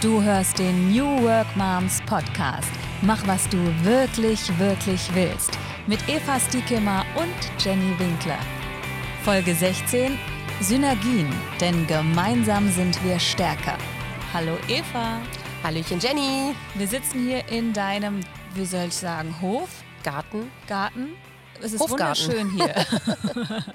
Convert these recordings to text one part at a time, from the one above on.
Du hörst den New Work Moms Podcast. Mach, was du wirklich, wirklich willst. Mit Eva Stiekemar und Jenny Winkler. Folge 16. Synergien, denn gemeinsam sind wir stärker. Hallo Eva. Hallöchen Jenny. Wir sitzen hier in deinem, wie soll ich sagen, Hof? Garten. Garten. Es ist Hofgarten. wunderschön hier.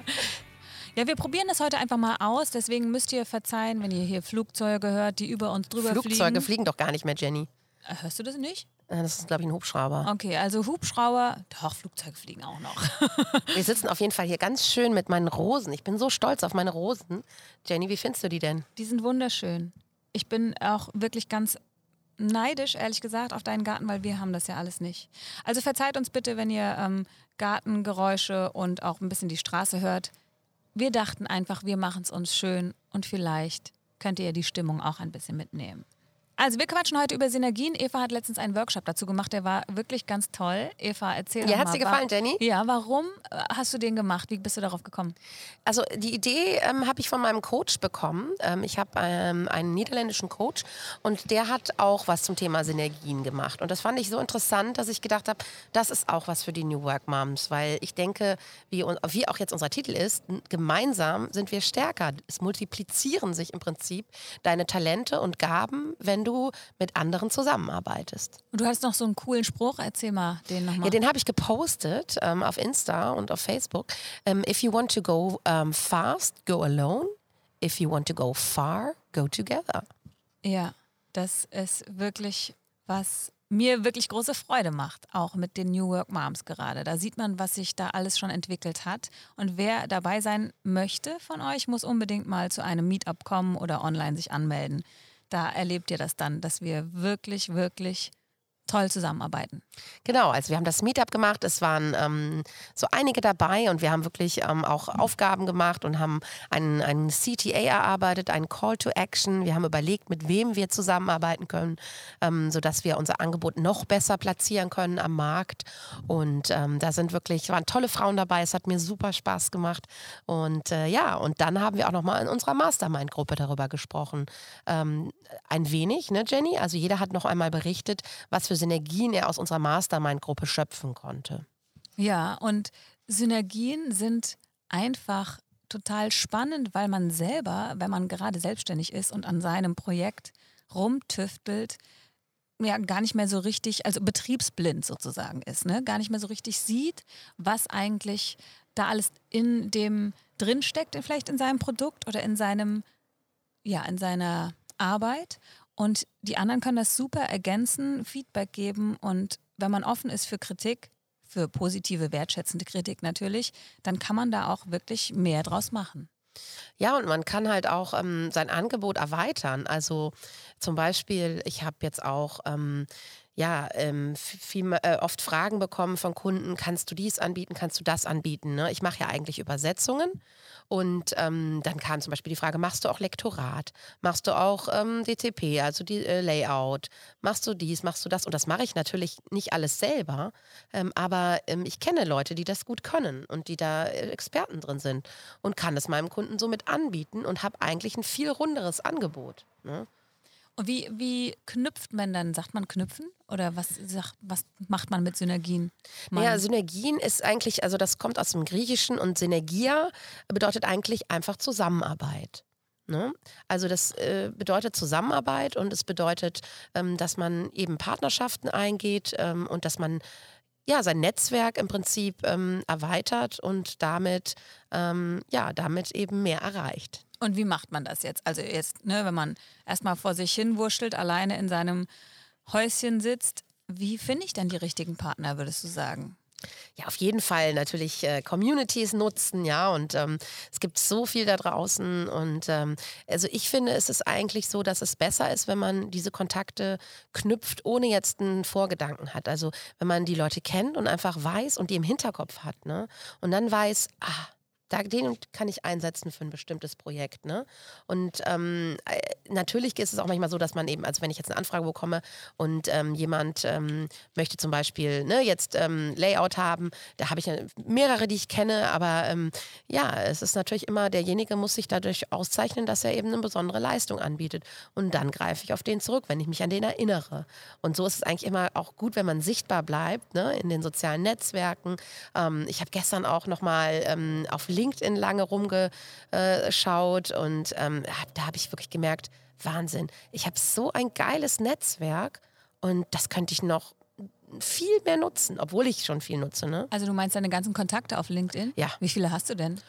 Ja, wir probieren das heute einfach mal aus. Deswegen müsst ihr verzeihen, wenn ihr hier Flugzeuge hört, die über uns drüber Flugzeuge fliegen. fliegen doch gar nicht mehr, Jenny. Äh, Hörst du das nicht? Das ist, glaube ich, ein Hubschrauber. Okay, also Hubschrauber, doch, Flugzeuge fliegen auch noch. Wir sitzen auf jeden Fall hier ganz schön mit meinen Rosen. Ich bin so stolz auf meine Rosen. Jenny, wie findest du die denn? Die sind wunderschön. Ich bin auch wirklich ganz neidisch, ehrlich gesagt, auf deinen Garten, weil wir haben das ja alles nicht. Also verzeiht uns bitte, wenn ihr ähm, Gartengeräusche und auch ein bisschen die Straße hört. Wir dachten einfach, wir machen es uns schön und vielleicht könnt ihr die Stimmung auch ein bisschen mitnehmen. Also wir quatschen heute über Synergien. Eva hat letztens einen Workshop dazu gemacht, der war wirklich ganz toll. Eva, erzähl Ja, doch hat's mal. dir gefallen, Jenny? Ja, warum äh, hast du den gemacht? Wie bist du darauf gekommen? Also die Idee ähm, habe ich von meinem Coach bekommen. Ähm, ich habe ähm, einen niederländischen Coach und der hat auch was zum Thema Synergien gemacht. Und das fand ich so interessant, dass ich gedacht habe, das ist auch was für die New Work Moms, weil ich denke, wie, wie auch jetzt unser Titel ist, gemeinsam sind wir stärker. Es multiplizieren sich im Prinzip deine Talente und Gaben, wenn du mit anderen zusammenarbeitest. Und du hast noch so einen coolen Spruch. Erzähl mal den nochmal. Ja, den habe ich gepostet ähm, auf Insta und auf Facebook. Ähm, if you want to go ähm, fast, go alone. If you want to go far, go together. Ja, das ist wirklich was mir wirklich große Freude macht, auch mit den New Work Moms gerade. Da sieht man, was sich da alles schon entwickelt hat. Und wer dabei sein möchte von euch, muss unbedingt mal zu einem Meetup kommen oder online sich anmelden. Da erlebt ihr das dann, dass wir wirklich, wirklich toll zusammenarbeiten. Genau, also wir haben das Meetup gemacht. Es waren ähm, so einige dabei und wir haben wirklich ähm, auch Aufgaben gemacht und haben einen, einen CTA erarbeitet, einen Call to Action. Wir haben überlegt, mit wem wir zusammenarbeiten können, ähm, sodass wir unser Angebot noch besser platzieren können am Markt. Und ähm, da sind wirklich, waren tolle Frauen dabei. Es hat mir super Spaß gemacht. Und äh, ja, und dann haben wir auch nochmal in unserer Mastermind-Gruppe darüber gesprochen. Ähm, ein wenig, ne, Jenny? Also jeder hat noch einmal berichtet, was für Synergien er aus unserer Mastermind-Gruppe schöpfen konnte. Ja, und Synergien sind einfach total spannend, weil man selber, wenn man gerade selbstständig ist und an seinem Projekt rumtüftelt, ja gar nicht mehr so richtig, also betriebsblind sozusagen ist, ne? Gar nicht mehr so richtig sieht, was eigentlich da alles in dem drin vielleicht in seinem Produkt oder in seinem, ja, in seiner Arbeit. Und die anderen können das super ergänzen, Feedback geben und wenn man offen ist für Kritik, für positive, wertschätzende Kritik natürlich, dann kann man da auch wirklich mehr draus machen. Ja, und man kann halt auch ähm, sein Angebot erweitern. Also zum Beispiel, ich habe jetzt auch ähm, ja, ähm, viel, äh, oft Fragen bekommen von Kunden, kannst du dies anbieten, kannst du das anbieten? Ne? Ich mache ja eigentlich Übersetzungen und ähm, dann kam zum Beispiel die Frage, machst du auch Lektorat? Machst du auch ähm, DTP, also die äh, Layout? Machst du dies, machst du das? Und das mache ich natürlich nicht alles selber, ähm, aber ähm, ich kenne Leute, die das gut können und die da äh, Experten drin sind und kann es meinem Kunden somit anbieten und habe eigentlich ein viel runderes Angebot. Ne? Und wie, wie knüpft man dann? Sagt man knüpfen? Oder was, sagt, was macht man mit Synergien? Man, Ja, Synergien ist eigentlich, also das kommt aus dem Griechischen und Synergia bedeutet eigentlich einfach Zusammenarbeit. Ne? Also das äh, bedeutet Zusammenarbeit und es bedeutet, ähm, dass man eben Partnerschaften eingeht ähm, und dass man ja sein Netzwerk im Prinzip ähm, erweitert und damit ähm, ja damit eben mehr erreicht. Und wie macht man das jetzt? Also jetzt, ne, wenn man erstmal vor sich hin wurschtelt, alleine in seinem Häuschen sitzt, wie finde ich dann die richtigen Partner, würdest du sagen? Ja, auf jeden Fall natürlich äh, Communities nutzen, ja, und ähm, es gibt so viel da draußen und ähm, also ich finde, es ist eigentlich so, dass es besser ist, wenn man diese Kontakte knüpft, ohne jetzt einen Vorgedanken hat. Also wenn man die Leute kennt und einfach weiß und die im Hinterkopf hat, ne, und dann weiß, ah, da, den kann ich einsetzen für ein bestimmtes Projekt. Ne? Und ähm, äh, natürlich ist es auch manchmal so, dass man eben, also wenn ich jetzt eine Anfrage bekomme und ähm, jemand ähm, möchte zum Beispiel ne, jetzt ähm, Layout haben, da habe ich mehrere, die ich kenne, aber ähm, ja, es ist natürlich immer, derjenige muss sich dadurch auszeichnen, dass er eben eine besondere Leistung anbietet. Und dann greife ich auf den zurück, wenn ich mich an den erinnere. Und so ist es eigentlich immer auch gut, wenn man sichtbar bleibt ne, in den sozialen Netzwerken. Ähm, ich habe gestern auch nochmal ähm, auf LinkedIn lange rumgeschaut und ähm, da habe ich wirklich gemerkt, Wahnsinn, ich habe so ein geiles Netzwerk und das könnte ich noch viel mehr nutzen, obwohl ich schon viel nutze. Ne? Also du meinst deine ganzen Kontakte auf LinkedIn? Ja. Wie viele hast du denn?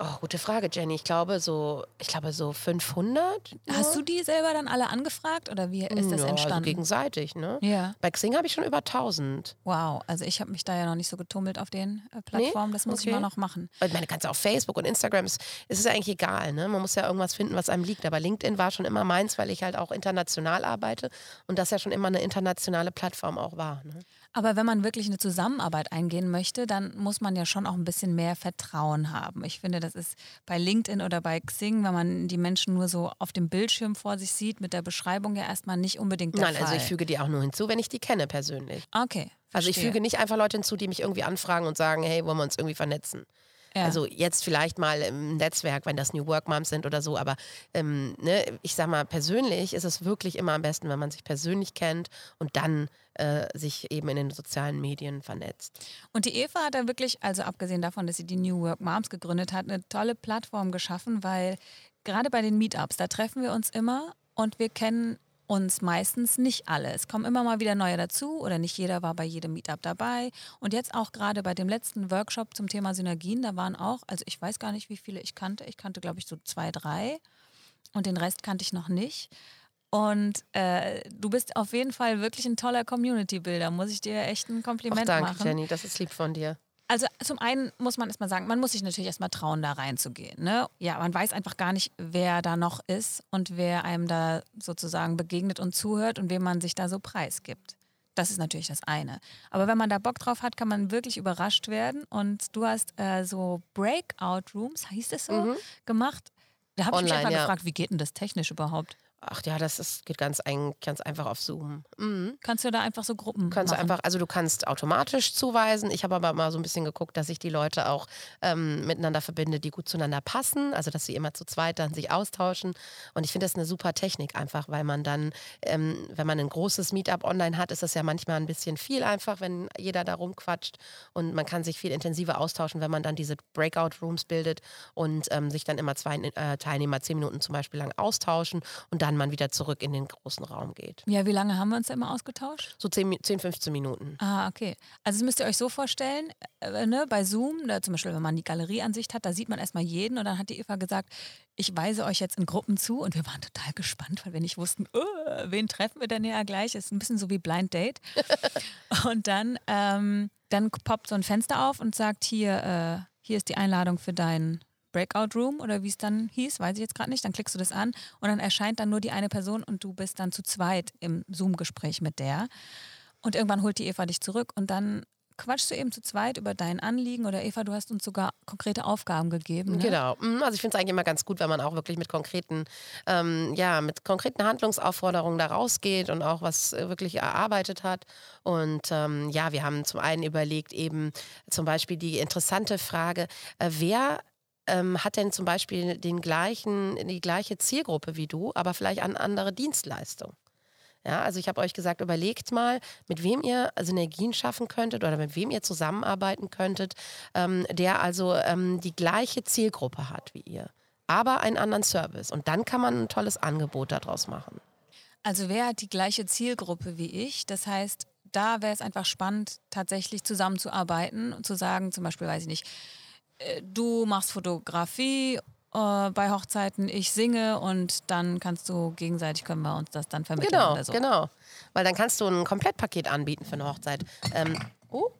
Oh, gute Frage, Jenny. Ich glaube so, ich glaube so 500. Hast du die selber dann alle angefragt oder wie ist das ja, entstanden? Also gegenseitig, ne? Ja. Bei Xing habe ich schon über 1000. Wow, also ich habe mich da ja noch nicht so getummelt auf den äh, Plattformen. Das muss ich Okay. mal noch machen. Ich meine, kannst du auf Facebook und Instagram, es es ist eigentlich egal, ne? Man muss ja irgendwas finden, was einem liegt. Aber LinkedIn war schon immer meins, weil ich halt auch international arbeite und das ja schon immer eine internationale Plattform auch war. Ne? Aber wenn man wirklich eine Zusammenarbeit eingehen möchte, dann muss man ja schon auch ein bisschen mehr Vertrauen haben. Ich finde, das ist bei LinkedIn oder bei Xing, wenn man die Menschen nur so auf dem Bildschirm vor sich sieht, mit der Beschreibung ja erstmal nicht unbedingt der Nein, Fall. also ich füge die auch nur hinzu, wenn ich die kenne persönlich. Okay. Also ich verstehe. füge nicht einfach Leute hinzu, die mich irgendwie anfragen und sagen, hey, wollen wir uns irgendwie vernetzen. Ja. Also jetzt vielleicht mal im Netzwerk, wenn das New Work Moms sind oder so, aber ähm, ne, ich sag mal, persönlich ist es wirklich immer am besten, wenn man sich persönlich kennt und dann äh, sich eben in den sozialen Medien vernetzt. Und die Eva hat da wirklich, also abgesehen davon, dass sie die New Work Moms gegründet hat, eine tolle Plattform geschaffen, weil gerade bei den Meetups, da treffen wir uns immer und wir kennen uns meistens nicht alle. Es kommen immer mal wieder neue dazu oder nicht jeder war bei jedem Meetup dabei. Und jetzt auch gerade bei dem letzten Workshop zum Thema Synergien, da waren auch, also ich weiß gar nicht, wie viele ich kannte. Ich kannte, glaube ich, so zwei, drei und den Rest kannte ich noch nicht. Und äh, du bist auf jeden Fall wirklich ein toller Community-Builder, muss ich dir echt ein Kompliment danke, machen. Jenny, das ist lieb von dir. Also zum einen muss man erstmal sagen, man muss sich natürlich erstmal trauen, da reinzugehen. Ne? Ja, man weiß einfach gar nicht, wer da noch ist und wer einem da sozusagen begegnet und zuhört und wem man sich da so preisgibt. Das ist natürlich das eine. Aber wenn man da Bock drauf hat, kann man wirklich überrascht werden. Und du hast äh, so Breakout-Rooms, hieß es so, gemacht. Da habe ich mich einfach ja. gefragt, wie geht denn das technisch überhaupt? Ach ja, das ist, geht ganz, ein, ganz einfach auf Zoom. Mhm. Kannst du da einfach so Gruppen kannst du machen? einfach, also du kannst automatisch zuweisen. Ich habe aber mal so ein bisschen geguckt, dass ich die Leute auch ähm, miteinander verbinde, die gut zueinander passen. Also dass sie immer zu zweit dann sich austauschen. Und ich finde das eine super Technik einfach, weil man dann, ähm, wenn man ein großes Meetup online hat, ist das ja manchmal ein bisschen viel einfach, wenn jeder da rumquatscht. Und man kann sich viel intensiver austauschen, wenn man dann diese Breakout-Rooms bildet und ähm, sich dann immer zwei äh, Teilnehmer zehn Minuten zum Beispiel lang austauschen und dann man wieder zurück in den großen Raum geht. Ja, wie lange haben wir uns da immer ausgetauscht? So 10, Mi- 10 15 Minuten. Ah, okay. Also das müsst ihr euch so vorstellen, äh, ne, bei Zoom, da zum Beispiel, wenn man die Galerieansicht hat, da sieht man erstmal jeden und dann hat die Eva gesagt, ich weise euch jetzt in Gruppen zu und wir waren total gespannt, weil wir nicht wussten, oh, wen treffen wir denn ja gleich? ist ein bisschen so wie Blind Date. und dann, ähm, dann poppt so ein Fenster auf und sagt, hier, äh, hier ist die Einladung für deinen Breakout Room oder wie es dann hieß, weiß ich jetzt gerade nicht. Dann klickst du das an und dann erscheint dann nur die eine Person und du bist dann zu zweit im Zoom-Gespräch mit der. Und irgendwann holt die Eva dich zurück und dann quatschst du eben zu zweit über dein Anliegen oder Eva, du hast uns sogar konkrete Aufgaben gegeben. Ne? Genau. Mhm, Also ich finde es eigentlich immer ganz gut, wenn man auch wirklich mit konkreten, ähm, ja, mit konkreten Handlungsaufforderungen da rausgeht und auch was äh, wirklich erarbeitet hat. Und ähm, ja, wir haben zum einen überlegt, eben zum Beispiel die interessante Frage, äh, wer ähm, hat denn zum Beispiel den gleichen, die gleiche Zielgruppe wie du, aber vielleicht eine andere Dienstleistung? Ja, also ich habe euch gesagt, überlegt mal, mit wem ihr Synergien schaffen könntet oder mit wem ihr zusammenarbeiten könntet, ähm, der also ähm, die gleiche Zielgruppe hat wie ihr, aber einen anderen Service. Und dann kann man ein tolles Angebot daraus machen. Also wer hat die gleiche Zielgruppe wie ich? Das heißt, da wäre es einfach spannend, tatsächlich zusammenzuarbeiten und zu sagen, zum Beispiel, weiß ich nicht, du machst Fotografie äh, bei Hochzeiten, ich singe und dann kannst du gegenseitig können wir uns das dann vermitteln Genau, oder so. genau. Weil dann kannst du ein Komplettpaket anbieten für eine Hochzeit. Ähm, oh,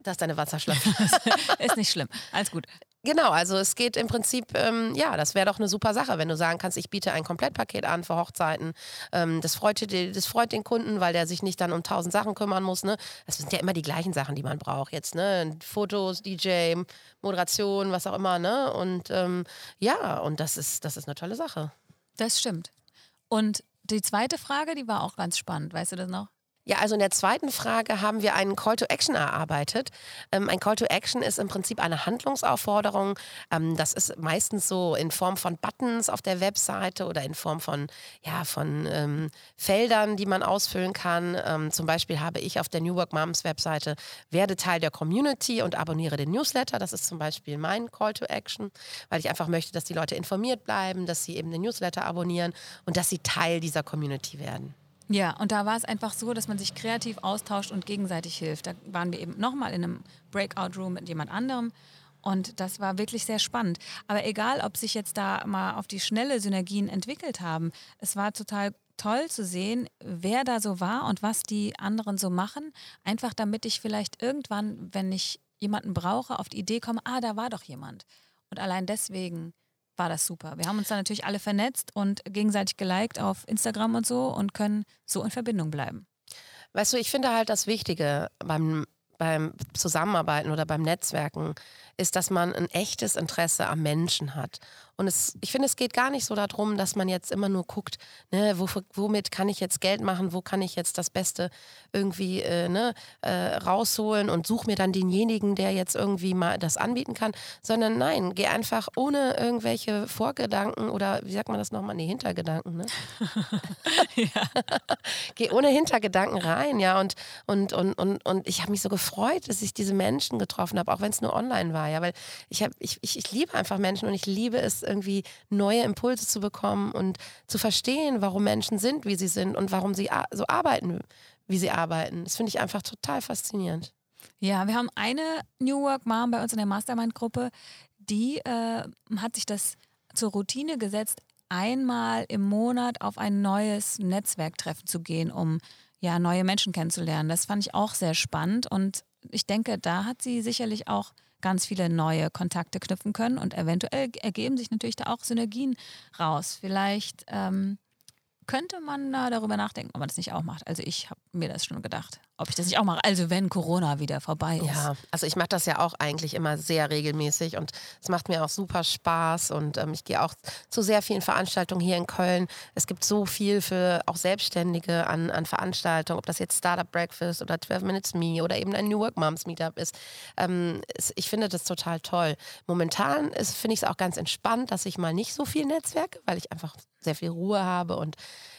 da ist deine Wasserschlaufe. Ist nicht schlimm. Alles gut. Genau, also es geht im Prinzip, ähm, ja, das wäre doch eine super Sache, wenn du sagen kannst, ich biete ein Komplettpaket an für Hochzeiten. Ähm, das, freut, das freut den Kunden, weil der sich nicht dann um tausend Sachen kümmern muss. Ne? Das sind ja immer die gleichen Sachen, die man braucht jetzt. Ne? Fotos, DJ, Moderation, was auch immer. Ne? Und ähm, ja, und das ist, das ist eine tolle Sache. Das stimmt. Und die zweite Frage, die war auch ganz spannend. Weißt du das noch? Ja, also in der zweiten Frage haben wir einen Call to Action erarbeitet. Ähm, ein Call to Action ist im Prinzip eine Handlungsaufforderung. Ähm, das ist meistens so in Form von Buttons auf der Webseite oder in Form von, ja, von ähm, Feldern, die man ausfüllen kann. Ähm, zum Beispiel habe ich auf der New Work Moms Webseite werde Teil der Community und abonniere den Newsletter. Das ist zum Beispiel mein Call to Action, weil ich einfach möchte, dass die Leute informiert bleiben, dass sie eben den Newsletter abonnieren und dass sie Teil dieser Community werden. Ja, und da war es einfach so, dass man sich kreativ austauscht und gegenseitig hilft. Da waren wir eben nochmal in einem Breakout-Room mit jemand anderem. Und das war wirklich sehr spannend. Aber egal, ob sich jetzt da mal auf die schnelle Synergien entwickelt haben, es war total toll zu sehen, wer da so war und was die anderen so machen. Einfach damit ich vielleicht irgendwann, wenn ich jemanden brauche, auf die Idee komme, ah, da war doch jemand. Und allein deswegen war das super. Wir haben uns dann natürlich alle vernetzt und gegenseitig geliked auf Instagram und so und können so in Verbindung bleiben. Weißt du, ich finde halt das Wichtige beim, beim Zusammenarbeiten oder beim Netzwerken ist, dass man ein echtes Interesse am Menschen hat. Und es, ich finde, es geht gar nicht so darum, dass man jetzt immer nur guckt, ne, womit kann ich jetzt Geld machen, wo kann ich jetzt das Beste irgendwie äh, ne, äh, rausholen und suche mir dann denjenigen, der jetzt irgendwie mal das anbieten kann, sondern nein, geh einfach ohne irgendwelche Vorgedanken oder wie sagt man das nochmal, nee, Hintergedanken, ne? geh ohne Hintergedanken rein, ja, und, und, und, und, und ich habe mich so gefreut, dass ich diese Menschen getroffen habe, auch wenn es nur online war, ja, weil ich, hab, ich, ich, ich liebe einfach Menschen und ich liebe es, irgendwie neue Impulse zu bekommen und zu verstehen, warum Menschen sind, wie sie sind und warum sie so arbeiten, wie sie arbeiten. Das finde ich einfach total faszinierend. Ja, wir haben eine New Work Mom bei uns in der Mastermind-Gruppe, die äh, hat sich das zur Routine gesetzt, einmal im Monat auf ein neues Netzwerktreffen zu gehen, um ja neue Menschen kennenzulernen. Das fand ich auch sehr spannend und ich denke, da hat sie sicherlich auch ganz viele neue Kontakte knüpfen können und eventuell ergeben sich natürlich da auch Synergien raus. Vielleicht ähm, könnte man da darüber nachdenken, ob man das nicht auch macht. Also ich habe mir das schon gedacht ob ich das nicht auch mache. Also wenn Corona wieder vorbei ist. Ja, also ich mache das ja auch eigentlich immer sehr regelmäßig und es macht mir auch super Spaß und ähm, ich gehe auch zu sehr vielen Veranstaltungen hier in Köln. Es gibt so viel für auch Selbstständige an, an Veranstaltungen, ob das jetzt Startup Breakfast oder 12 Minutes Me oder eben ein New Work Moms Meetup ist. Ähm, es, ich finde das total toll. Momentan finde ich es auch ganz entspannt, dass ich mal nicht so viel netzwerke, weil ich einfach sehr viel Ruhe habe und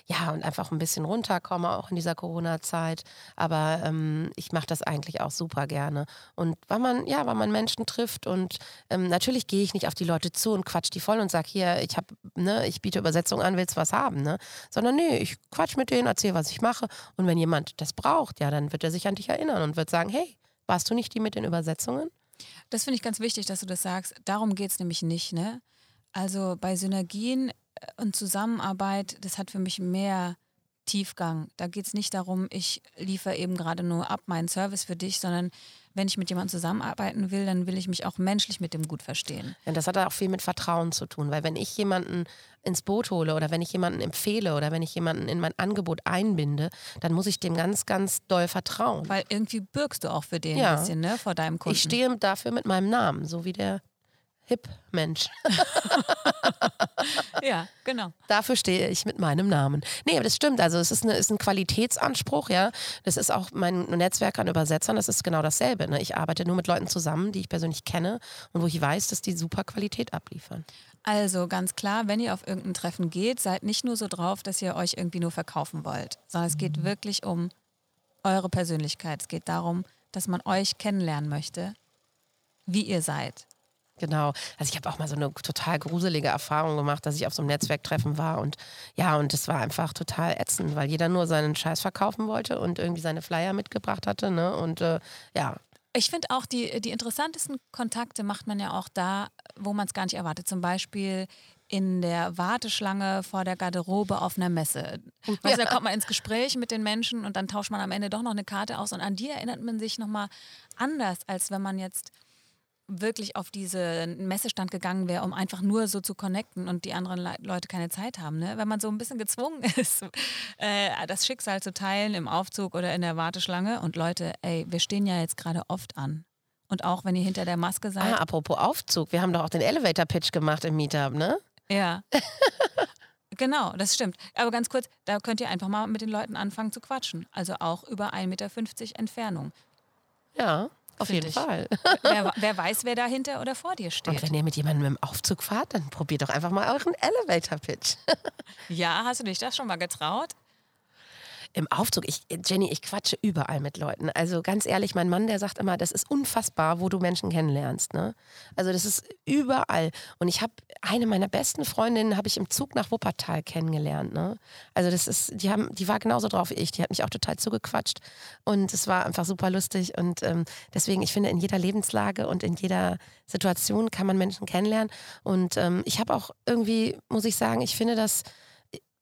ja, und einfach ein bisschen runterkomme, auch in dieser Corona-Zeit. Aber ähm, ich mache das eigentlich auch super gerne. Und weil man, ja, weil man Menschen trifft und ähm, natürlich gehe ich nicht auf die Leute zu und quatsch die voll und sage, hier, ich habe, ne, ich biete Übersetzung an, willst was haben, ne? Sondern nee, ich quatsch mit denen, erzähle, was ich mache. Und wenn jemand das braucht, ja, dann wird er sich an dich erinnern und wird sagen, hey, warst du nicht die mit den Übersetzungen? Das finde ich ganz wichtig, dass du das sagst. Darum geht es nämlich nicht, ne? Also bei Synergien und Zusammenarbeit, das hat für mich mehr Tiefgang. Da geht es nicht darum, ich liefere eben gerade nur ab meinen Service für dich, sondern wenn ich mit jemandem zusammenarbeiten will, dann will ich mich auch menschlich mit dem gut verstehen. Ja, das hat auch viel mit Vertrauen zu tun, weil wenn ich jemanden ins Boot hole oder wenn ich jemanden empfehle oder wenn ich jemanden in mein Angebot einbinde, dann muss ich dem ganz, ganz doll vertrauen. Weil irgendwie bürgst du auch für den ja. ein bisschen, ne, vor deinem Kunden. Ich stehe dafür mit meinem Namen, so wie der Hip-Mensch. ja, genau. Dafür stehe ich mit meinem Namen. Nee, aber das stimmt. Also es ist, eine, ist ein Qualitätsanspruch, ja. Das ist auch mein Netzwerk an Übersetzern, das ist genau dasselbe. Ne? Ich arbeite nur mit Leuten zusammen, die ich persönlich kenne und wo ich weiß, dass die super Qualität abliefern. Also ganz klar, wenn ihr auf irgendein Treffen geht, seid nicht nur so drauf, dass ihr euch irgendwie nur verkaufen wollt, sondern es geht wirklich um eure Persönlichkeit. Es geht darum, dass man euch kennenlernen möchte, wie ihr seid Genau. Also ich habe auch mal so eine total gruselige Erfahrung gemacht, dass ich auf so einem Netzwerktreffen war und ja, und es war einfach total ätzend, weil jeder nur seinen Scheiß verkaufen wollte und irgendwie seine Flyer mitgebracht hatte. Ne? Und äh, ja. Ich finde auch, die, die interessantesten Kontakte macht man ja auch da, wo man es gar nicht erwartet. Zum Beispiel in der Warteschlange vor der Garderobe auf einer Messe. Weißt, ja. Da kommt man ins Gespräch mit den Menschen und dann tauscht man am Ende doch noch eine Karte aus und an die erinnert man sich nochmal anders, als wenn man jetzt wirklich auf diesen Messestand gegangen wäre, um einfach nur so zu connecten und die anderen Le Leute keine Zeit haben. Ne? Wenn man so ein bisschen gezwungen ist, äh, das Schicksal zu teilen im Aufzug oder in der Warteschlange. Und Leute, ey, wir stehen ja jetzt gerade oft an. Und auch wenn ihr hinter der Maske seid. Ah, apropos Aufzug, wir haben doch auch den Elevator-Pitch gemacht im Meetup, ne? Ja. genau, das stimmt. Aber ganz kurz, da könnt ihr einfach mal mit den Leuten anfangen zu quatschen. Also auch über 1,50 Meter Entfernung. Ja. Auf jeden ich. Fall. Wer, wer, weiß, wer dahinter oder vor dir steht. Und wenn ihr mit jemandem im Aufzug fahrt, dann probiert doch einfach mal euren Elevator-Pitch. ja, hast du dich das schon mal getraut? Im Aufzug, ich, Jenny, ich quatsche überall mit Leuten. Also ganz ehrlich, mein Mann, der sagt immer, das ist unfassbar, wo du Menschen kennenlernst. Ne? Also das ist überall. Und ich habe eine meiner besten Freundinnen habe ich im Zug nach Wuppertal kennengelernt. Ne? Also das ist, die haben, die war genauso drauf wie ich. Die hat mich auch total zugequatscht und es war einfach super lustig. Und ähm, deswegen, ich finde, in jeder Lebenslage und in jeder Situation kann man Menschen kennenlernen. Und ähm, ich habe auch irgendwie, muss ich sagen, ich finde das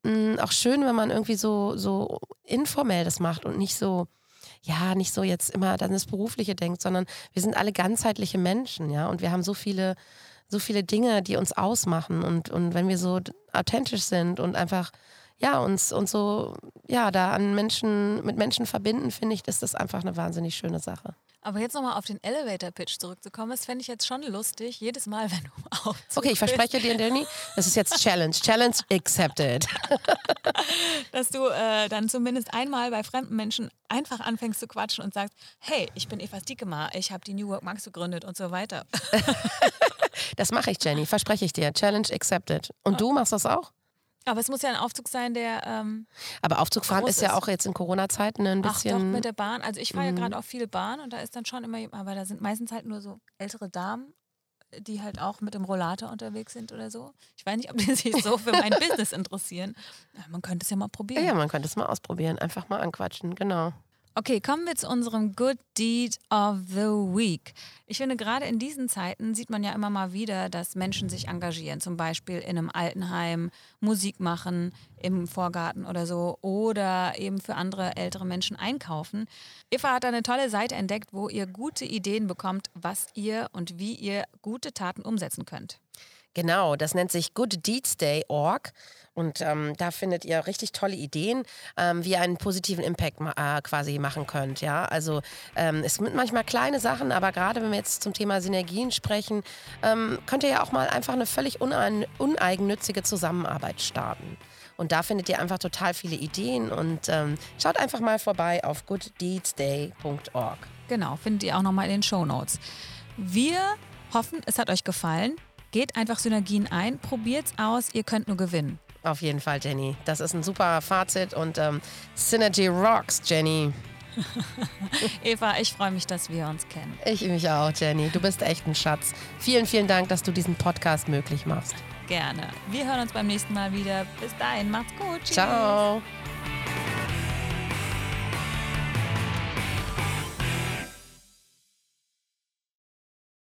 mh, auch schön, wenn man irgendwie so, so informell das macht und nicht so, ja, nicht so jetzt immer dann das Berufliche denkt, sondern wir sind alle ganzheitliche Menschen, ja, und wir haben so viele, so viele Dinge, die uns ausmachen und, und wenn wir so authentisch sind und einfach ja, uns, uns so, ja, da an Menschen, mit Menschen verbinden, finde ich, ist das einfach eine wahnsinnig schöne Sache. Aber jetzt nochmal auf den Elevator-Pitch zurückzukommen, das fände ich jetzt schon lustig, jedes Mal, wenn du aufzug Okay, ich verspreche dir, Danny, das ist jetzt Challenge. Challenge accepted. Dass du äh, dann zumindest einmal bei fremden Menschen einfach anfängst zu quatschen und sagst, hey, ich bin Eva Stiekema, ich habe die New Work Max gegründet und so weiter. das mache ich, Jenny, verspreche ich dir. Challenge accepted. Und du machst das auch? Aber es muss ja ein Aufzug sein, der. Ähm, aber Aufzugfahren ist ja auch jetzt in Corona-Zeiten ein bisschen. Ach doch, mit der Bahn. Also ich fahre ja mhm. gerade auch viel Bahn und da ist dann schon immer, aber da sind meistens halt nur so ältere Damen, die halt auch mit dem Rollator unterwegs sind oder so. Ich weiß nicht, ob die sich so für mein Business interessieren. Ja, man könnte es ja mal probieren. Ja, man könnte es mal ausprobieren. Einfach mal anquatschen, genau. Okay, kommen wir zu unserem Good Deed of the Week. Ich finde, gerade in diesen Zeiten sieht man ja immer mal wieder, dass Menschen sich engagieren, zum Beispiel in einem Altenheim, Musik machen im Vorgarten oder so oder eben für andere ältere Menschen einkaufen. Eva hat eine tolle Seite entdeckt, wo ihr gute Ideen bekommt, was ihr und wie ihr gute Taten umsetzen könnt. Genau, das nennt sich gooddeedsday.org und ähm, da findet ihr richtig tolle Ideen, ähm, wie ihr einen positiven Impact äh, quasi machen könnt. Ja, also ähm, es sind manchmal kleine Sachen, aber gerade wenn wir jetzt zum Thema Synergien sprechen, ähm, könnt ihr ja auch mal einfach eine völlig unein uneigennützige Zusammenarbeit starten. Und da findet ihr einfach total viele Ideen und ähm, schaut einfach mal vorbei auf gooddeedsday.org. Genau, findet ihr auch nochmal in den Show Notes. Wir hoffen, es hat euch gefallen. Geht einfach Synergien ein, probiert's aus, ihr könnt nur gewinnen. Auf jeden Fall, Jenny. Das ist ein super Fazit und ähm, Synergy rocks, Jenny. Eva, ich freue mich, dass wir uns kennen. Ich mich auch, Jenny. Du bist echt ein Schatz. Vielen, vielen Dank, dass du diesen Podcast möglich machst. Gerne. Wir hören uns beim nächsten Mal wieder. Bis dahin, macht's gut. Tschüss. Ciao.